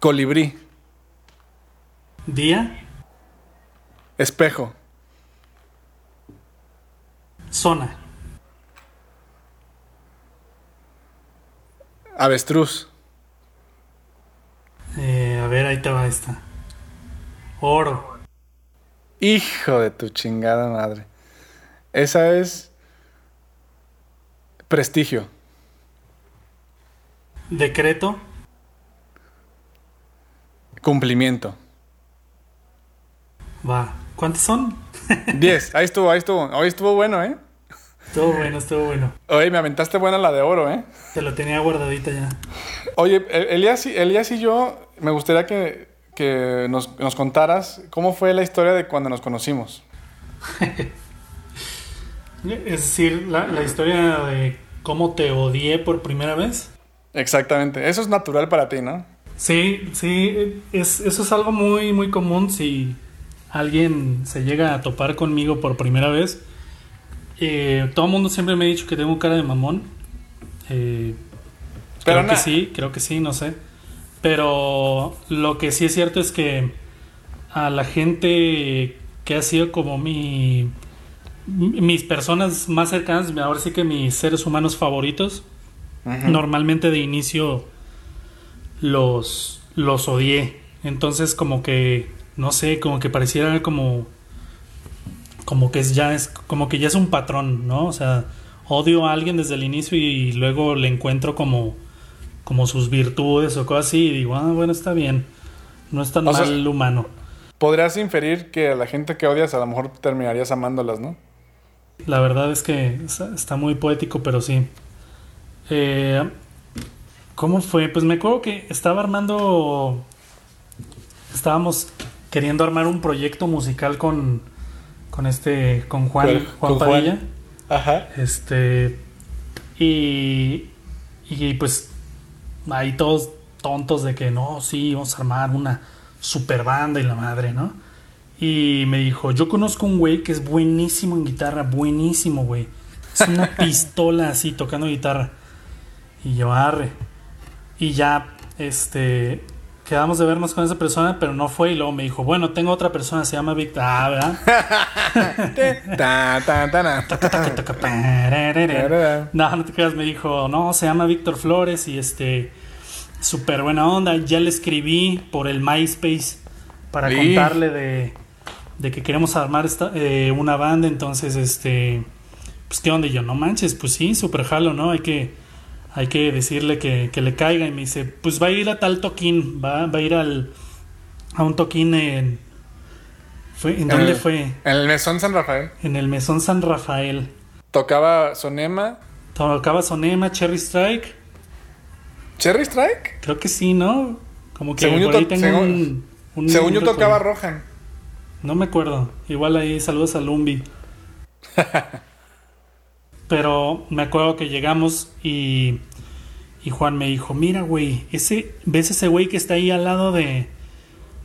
Colibrí. Día. Espejo. Zona. Avestruz. Eh, a ver, ahí te va esta. Oro. Hijo de tu chingada madre. Esa es prestigio. Decreto. Cumplimiento. Va. ¿Cuántos son? 10. Ahí estuvo, ahí estuvo. Hoy estuvo bueno, ¿eh? Estuvo bueno, estuvo bueno. Oye, me aventaste buena la de oro, ¿eh? Te lo tenía guardadita ya. Oye, El- Elías, y- Elías y yo, me gustaría que, que nos, nos contaras cómo fue la historia de cuando nos conocimos. Es decir, la, la historia de cómo te odié por primera vez. Exactamente. Eso es natural para ti, ¿no? Sí, sí, es, eso es algo muy, muy común si alguien se llega a topar conmigo por primera vez. Eh, todo el mundo siempre me ha dicho que tengo cara de mamón. Eh, Pero creo que sí, creo que sí, no sé. Pero lo que sí es cierto es que a la gente que ha sido como mi mis personas más cercanas, ahora sí que mis seres humanos favoritos, normalmente de inicio los, los odié. Entonces como que, no sé, como que pareciera como, como que es ya es, como que ya es un patrón, ¿no? O sea, odio a alguien desde el inicio y luego le encuentro como, como sus virtudes o cosas así y digo, ah, bueno, está bien. No es tan O sea- mal humano. Podrías inferir que a la gente que odias a lo mejor terminarías amándolas, ¿no? La verdad es que está, muy poético, pero sí. Eh, ¿Cómo fue? Pues me acuerdo que estaba armando. Estábamos queriendo armar un proyecto musical con. Con este. Con Juan, Con- Juan con Juan. Padilla. Ajá. Este. Y. Y pues. Ahí todos tontos de que no, sí, vamos a armar una super banda y la madre, ¿no? Y me dijo: Yo conozco un güey que es buenísimo en guitarra, buenísimo, güey. Es una pistola así tocando guitarra. Y yo, arre. Y ya, este. Quedamos de vernos con esa persona, pero no fue. Y luego me dijo: Bueno, tengo otra persona, se llama Víctor. Ah, ¿verdad? No, no te creas, me dijo, no, se llama Víctor Flores y este, súper buena onda. Ya le escribí por el MySpace para Sí. contarle de, de que queremos armar esta, eh, una banda. Entonces, este, pues qué onda, Y yo, no manches, pues sí, súper jalo, ¿no? Hay que, hay que decirle que, que le caiga. Y me dice, pues va a ir a tal toquín, va, va a ir al, a un toquín en... Fue, ¿En dónde fue? En el Mesón San Rafael. En el Mesón San Rafael. Tocaba Sonema. Tocaba Sonema, Cherry Strike. ¿Cherry Strike? Creo que sí, ¿no? Como que Según yo por ahí to- tengo según- un, un- Según un yo tocaba Rohan. No me acuerdo. Igual ahí saludos a Lumbi. Pero me acuerdo que llegamos y, y Juan me dijo, mira, güey, ese, ¿ves ese güey que está ahí al lado de,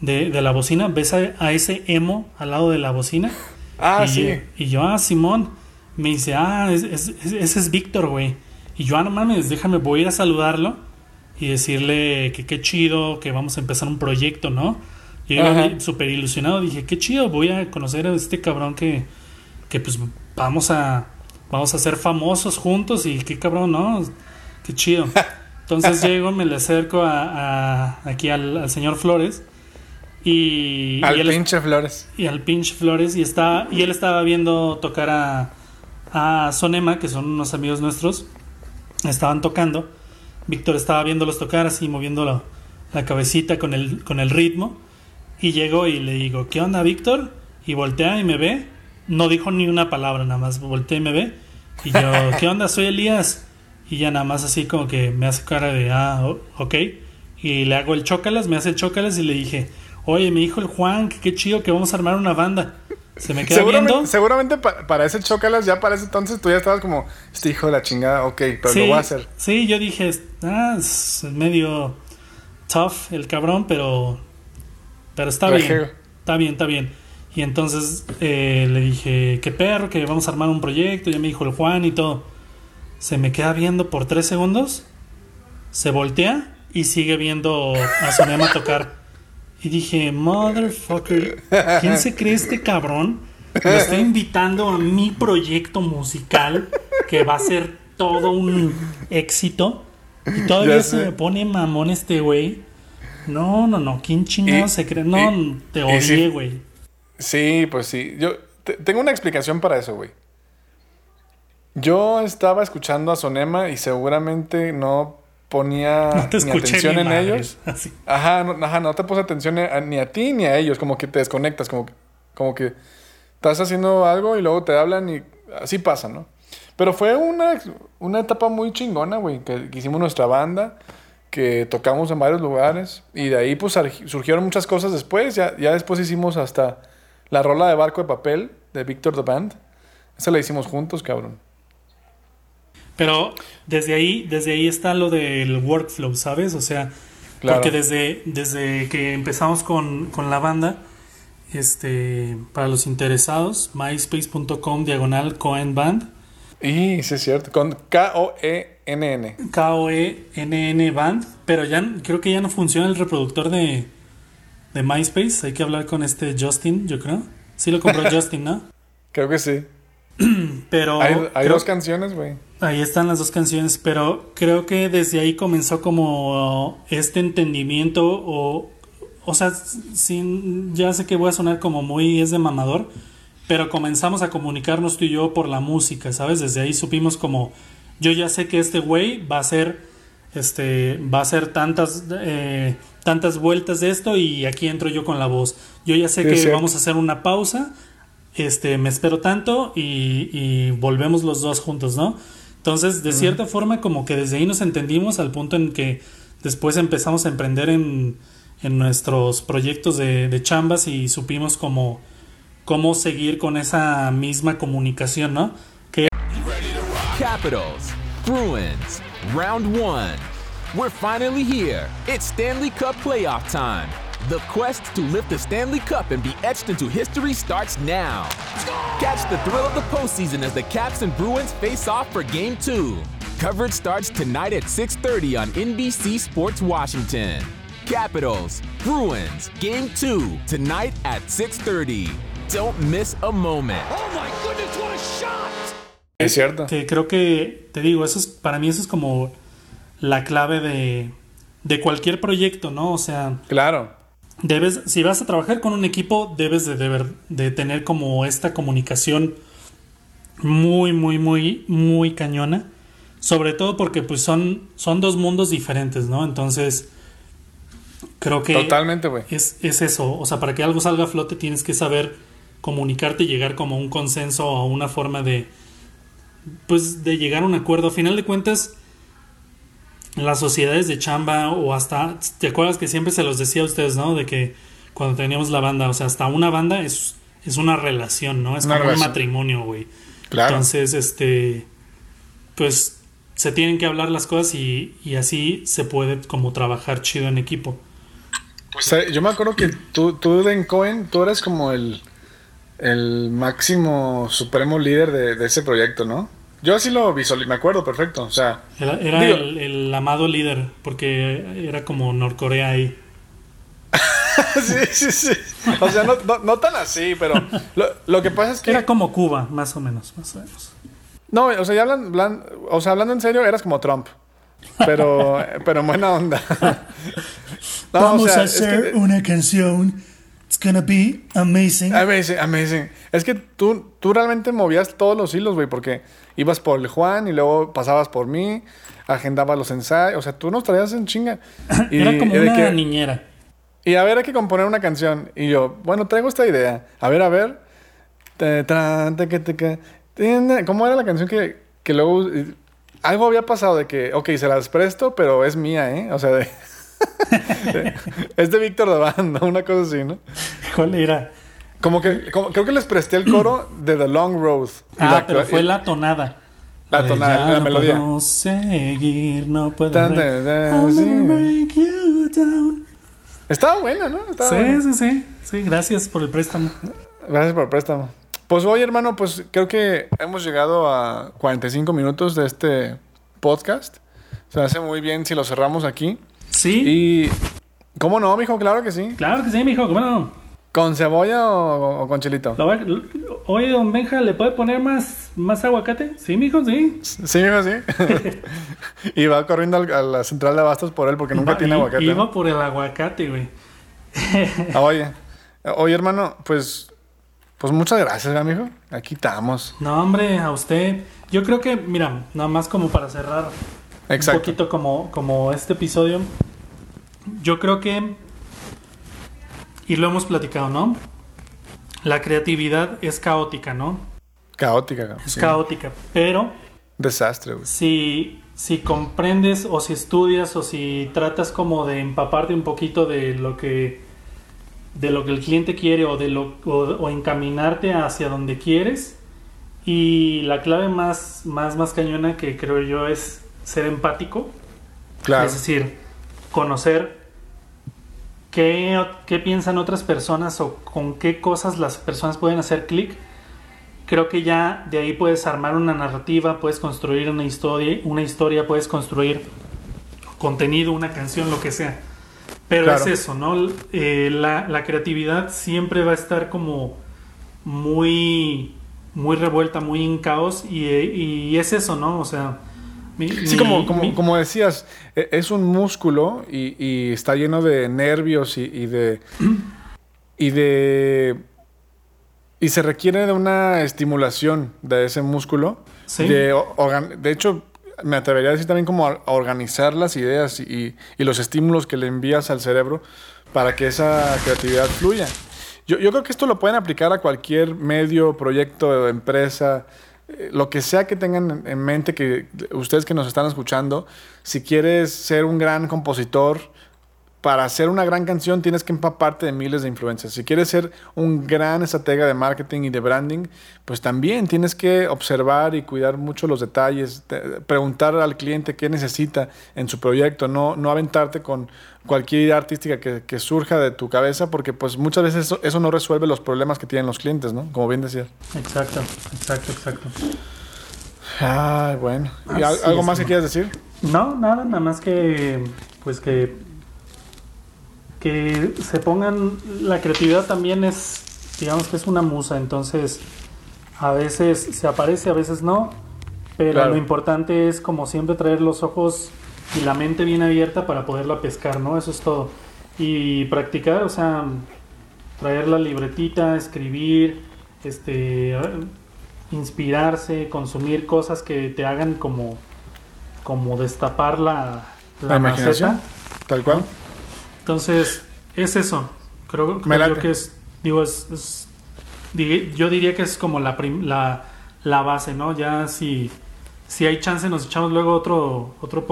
de, de la bocina? ¿Ves a, a ese emo al lado de la bocina? Ah, y, sí. y yo, ah, Simón. Me dice, ah, es- es- es- ese es Víctor, güey. Y yo, ah, no mames, déjame, voy a ir a saludarlo y decirle que qué chido, que vamos a empezar un proyecto, ¿no? Y yo súper ilusionado, dije, qué chido, voy a conocer a este cabrón que, que pues vamos a, vamos a ser famosos juntos y qué cabrón, ¿no? Qué chido. Entonces llego, me le acerco a, a- aquí al, al señor Flores y, Al y él- pinche Flores. y al pinche Flores y está y él estaba viendo tocar a, a Sonema que son unos amigos nuestros estaban tocando Víctor estaba viéndolos tocar así moviendo la, la cabecita con el con el ritmo y llegó y le digo qué onda Víctor y voltea y me ve no dijo ni una palabra nada más voltea y me ve y yo qué onda soy Elías y ya nada más así como que me hace cara de ah ok y le hago el chócalas me hace el chócalas y le dije oye me dijo el Juan que qué chido que vamos a armar una banda se me queda Seguramente, viendo seguramente pa- para ese Chócalas, ya para ese entonces tú ya estabas como, este hijo de la chingada, ok, pero lo voy a hacer. Sí, yo dije, ah, es medio tough el cabrón, pero pero está bien. Está bien, está bien. Y entonces eh, le dije, qué perro, que vamos a armar un proyecto. Ya me dijo el Juan y todo. Se me queda viendo por tres segundos. Se voltea y sigue viendo a Sonema tocar. Y dije, motherfucker, ¿quién se cree este cabrón? Lo estoy invitando a mi proyecto musical que va a ser todo un éxito. Y todavía se me pone mamón este güey. No, no, no, ¿quién chingado se cree? No, te odié, güey. Sí, pues sí. Yo te- tengo una explicación para eso, güey. Yo estaba escuchando a Sonema y seguramente no ponía No te ni escuché atención ni en ellos. así. Ajá no, ajá, no te puse atención a- ni a ti ni a ellos, como que te desconectas, como que, como que estás haciendo algo y luego te hablan y así pasa, ¿no? Pero fue una, una etapa muy chingona, güey, que, que hicimos nuestra banda, que tocamos en varios lugares y de ahí pues surgi- surgieron muchas cosas después, ya, ya después hicimos hasta la rola de Barco de Papel de Victor the Band. Esa la hicimos juntos, cabrón. Pero desde ahí, desde ahí está lo del workflow, ¿sabes? O sea, Claro. porque desde, desde que empezamos con, con la banda, este, para los interesados, myspace.com diagonal Cohen Band, Y sí es cierto, con E K-O-E-N-N. K-O-E-N-N Band, pero ya n- creo que ya no funciona el reproductor de, de MySpace. Hay que hablar con este Justin, yo creo. Sí lo compró Justin, ¿no? Creo que sí. Pero Hay, hay creo- dos canciones, güey. Ahí están las dos canciones, pero creo que desde ahí comenzó como este entendimiento o, o sea, sin, ya sé que voy a sonar como muy es de mamador, pero comenzamos a comunicarnos tú y yo por la música, ¿sabes? Desde ahí supimos como, yo ya sé que este güey va a hacer, este, va a hacer tantas, eh, tantas vueltas de esto y aquí entro yo con la voz. Yo ya sé Sí, que vamos a hacer una pausa, este, me espero tanto y, y volvemos los dos juntos, ¿no? Entonces, de cierta forma, como que desde ahí nos entendimos al punto en que después empezamos a emprender en, en nuestros proyectos de, de chambas y supimos cómo, cómo seguir con esa misma comunicación, ¿no? Que Capitals, Bruins, round one. We're finally here. It's Stanley Cup playoff time. The quest to lift the Stanley Cup and be etched into history starts now. Catch the thrill of the postseason as the Caps and Bruins face off for Game 2. Coverage starts tonight at 6:30 on NBC Sports Washington. Capitals, Bruins, Game 2 tonight at 6:30. Don't miss a moment. Oh my goodness, what a shot! Es cierto. que creo que, te digo, eso es, para mí eso es como la clave de, de cualquier proyecto, ¿no? O sea, Claro. debes, si vas a trabajar con un equipo, debes de, deber- de tener como esta comunicación muy, muy, muy, muy cañona. Sobre todo porque pues son, son dos mundos diferentes, ¿no? Entonces, creo que Totalmente, güey. es, es eso. O sea, para que algo salga a flote tienes que saber comunicarte y llegar como a un consenso o a una forma de, pues, de llegar a un acuerdo. A final de cuentas, las sociedades de chamba o hasta, ¿te acuerdas que siempre se los decía a ustedes, ¿no? De que cuando teníamos la banda, o sea, hasta una banda es, es una relación, ¿no? Es Una como relación. un matrimonio, güey. Claro. Entonces, este, pues se tienen que hablar las cosas y, y así se puede como trabajar chido en equipo. O sea, yo me acuerdo que tú, tú en Cohen, tú eres como el, el máximo supremo líder de, de ese proyecto, ¿no? Yo así lo visualicé, me acuerdo perfecto. O sea, Era, era Digo- el, el amado líder, porque era como Norcorea ahí. sí, sí, sí. O sea, no, no, no tan así, pero lo, lo que pasa es que... Era como Cuba, más o menos, más o menos. No, o sea, ya hablan, o sea, hablando en serio, eras como Trump. Pero, pero en buena onda. No, Vamos o sea, a es hacer que- una canción. It's gonna be amazing. Amazing, amazing. Es que tú, tú realmente movías todos los hilos, güey, porque ibas por el Juan y luego pasabas por mí, agendabas los ensayos, o sea, tú nos traías en chinga. Y, era como una que- niñera. y a ver, hay que componer una canción. Y yo, bueno, traigo esta idea. A ver, a ver. ¿Cómo era la canción que, que luego... Algo había pasado de que, ok, se las presto, pero es mía, ¿eh? O sea, de... es de Víctor de Banda, una cosa así, ¿no? ¿Cuál era? Como que, como- creo que les presté el coro de The Long Road. Ah, la- pero fue la tonada. La de tonada, la no melodía. puedo seguir, no puedo. Tan, re- tan, tan, I'ma sí. break you down. Estaba buena, ¿no? Estaba Sí, buena. sí, sí. Sí, gracias por el préstamo. Gracias por el préstamo. Pues hoy, hermano, pues creo que hemos llegado a 45 minutos de este podcast. Se hace muy bien si lo cerramos aquí. Sí, Y... ¿Cómo no, mijo? Claro que sí. claro que sí, mijo. ¿Cómo no? ¿Con cebolla o, o con chilito? Lo Oye, don Benja, ¿le puede poner más, más aguacate? Sí, mijo, sí. Sí, mijo, sí. y va corriendo al- a la central de abastos por él porque nunca Va- tiene i- aguacate. Iba ¿no? por el aguacate, güey. Ah, oye. Oye, hermano, pues... Pues muchas gracias, amigo. Aquí estamos. No, hombre, a usted. Yo creo que, mira, nada más como para cerrar un Exacto. poquito como, como este episodio. Yo creo que, y lo hemos platicado, ¿no? La creatividad es caótica, ¿no? Caótica. Es Sí. caótica, pero Desastre, güey. si, si comprendes o si estudias o si tratas como de empaparte un poquito de lo que de lo que el cliente quiere o de lo o, o encaminarte hacia donde quieres y la clave más más más cañona que creo yo es ser empático Claro. es decir conocer qué, qué piensan otras personas o con qué cosas las personas pueden hacer clic creo que ya de ahí puedes armar una narrativa, puedes construir una historia, una historia, puedes construir contenido, una canción, lo que sea. Pero Claro. es eso, ¿no? Eh, la, la creatividad siempre va a estar como muy, muy revuelta, muy en caos y, y es eso, ¿no? O sea, mi- Sí, mi- como, como, mi- como decías, e- es un músculo y, y está lleno de nervios y, y de. y de. Y se requiere de una estimulación de ese músculo. Sí. De, o- organ- de hecho, me atrevería a decir también como a, a organizar las ideas y, y los estímulos que le envías al cerebro para que esa creatividad fluya. Yo, yo creo que esto lo pueden aplicar a cualquier medio, proyecto, empresa, lo que sea que tengan en- en mente, que ustedes que nos están escuchando, si quieres ser un gran compositor, para hacer una gran canción tienes que empaparte de miles de influencias. Si quieres ser un gran estratega de marketing y de branding, pues también tienes que observar y cuidar mucho los detalles, preguntar al cliente qué necesita en su proyecto, no, no aventarte con cualquier idea artística que, que surja de tu cabeza, porque pues muchas veces eso, eso no resuelve los problemas que tienen los clientes, ¿no? Como bien decías. Exacto, exacto, exacto. Ay, bueno. ¿Y Así algo más que quieras decir? No, nada, nada más que pues que que se pongan la creatividad también es digamos que es una musa, entonces a veces se aparece, a veces no, pero Claro. lo importante es como siempre traer los ojos y la mente bien abierta para poderla pescar, ¿no? Eso es todo. Y practicar, o sea, traer la libretita, escribir, este inspirarse, consumir cosas que te hagan como como destapar la, La imaginación. maceta. Tal cual. Entonces, es eso. Creo, creo que es, digo, es, yo diría que es como la, prim- la, la base, ¿no? Ya si, si hay chance nos echamos luego otro, otro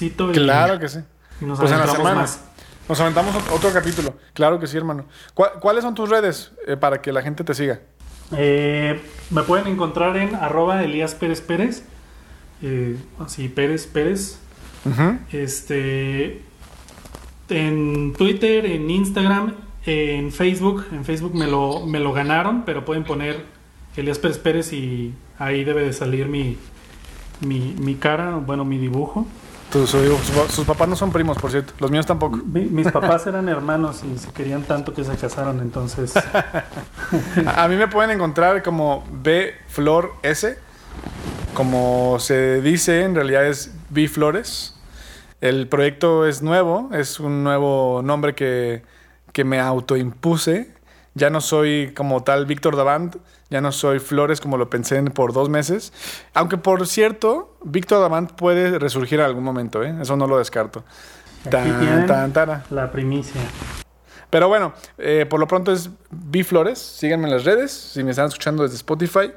y, Claro que sí. y nos Pues en la adentramos semana. más. Nos aventamos ot- otro capítulo. Claro que sí, hermano. ¿Cuál- ¿Cuáles son tus redes eh, para que la gente te siga? Eh, me pueden encontrar en arroba Elías Pérez Pérez. eh, así, Pérez Pérez. Este. En Twitter, en Instagram, en Facebook. En Facebook me lo, me lo ganaron, pero pueden poner Elías Pérez Pérez y ahí debe de salir mi, mi, mi cara, bueno, mi dibujo. Tu- su- su- sus papás no son primos, por cierto. Los míos tampoco. Mi- mis papás eran hermanos y se querían tanto que se casaron, entonces. A, a mí me pueden encontrar como B Flor S. Como se dice, en realidad es B Flores. El proyecto es nuevo, es un nuevo nombre que, que me autoimpuse. Ya no soy como tal Víctor Davant, ya no soy Flores como lo pensé en- por dos meses. Aunque por cierto, Víctor Davant puede resurgir en algún momento, ¿eh? eso no lo descarto. Tan, tan, tara. la primicia. Pero bueno, eh, por lo pronto es B Flores. Síganme en las redes. Si me están escuchando desde Spotify.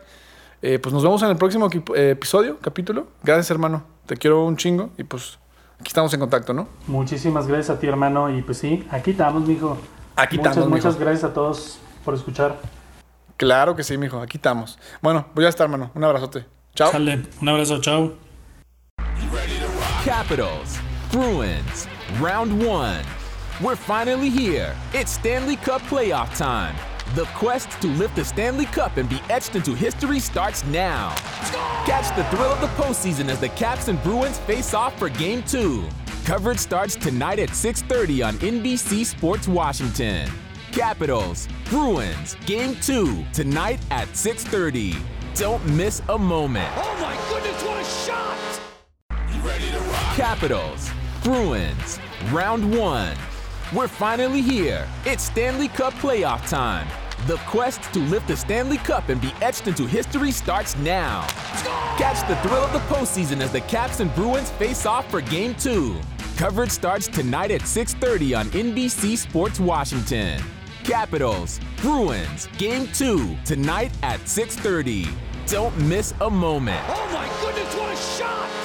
Eh, pues nos vemos en el próximo eh, episodio, capítulo. Gracias, hermano. Te quiero un chingo. Y pues aquí estamos en contacto, ¿no? Muchísimas gracias a ti, hermano. Y pues sí, aquí estamos, mijo. Aquí muchas, estamos, mijo. muchas gracias a todos por escuchar. Claro que sí, mijo. Aquí estamos. Bueno, pues ya está, hermano. Un abrazote. Chao. Sale, un abrazo, chao. Capitals, Bruins, round one. We're finally here. It's Stanley Cup playoff time. The quest to lift the Stanley Cup and be etched into history starts now. Catch the thrill of the postseason as the Caps and Bruins face off for Game 2. Coverage starts tonight at 6:30 on NBC Sports Washington. Capitals, Bruins, Game 2 tonight at 6:30. Don't miss a moment. Oh my goodness, what a shot! Capitals, Bruins, round one. We're finally here. It's Stanley Cup playoff time. The quest to lift the Stanley Cup and be etched into history starts now. Catch the thrill of the postseason as the Caps and Bruins face off for Game 2. Coverage starts tonight at 6:30 on NBC Sports Washington. Capitals, Bruins, Game 2 tonight at 6:30. Don't miss a moment. Oh my goodness, what a shot!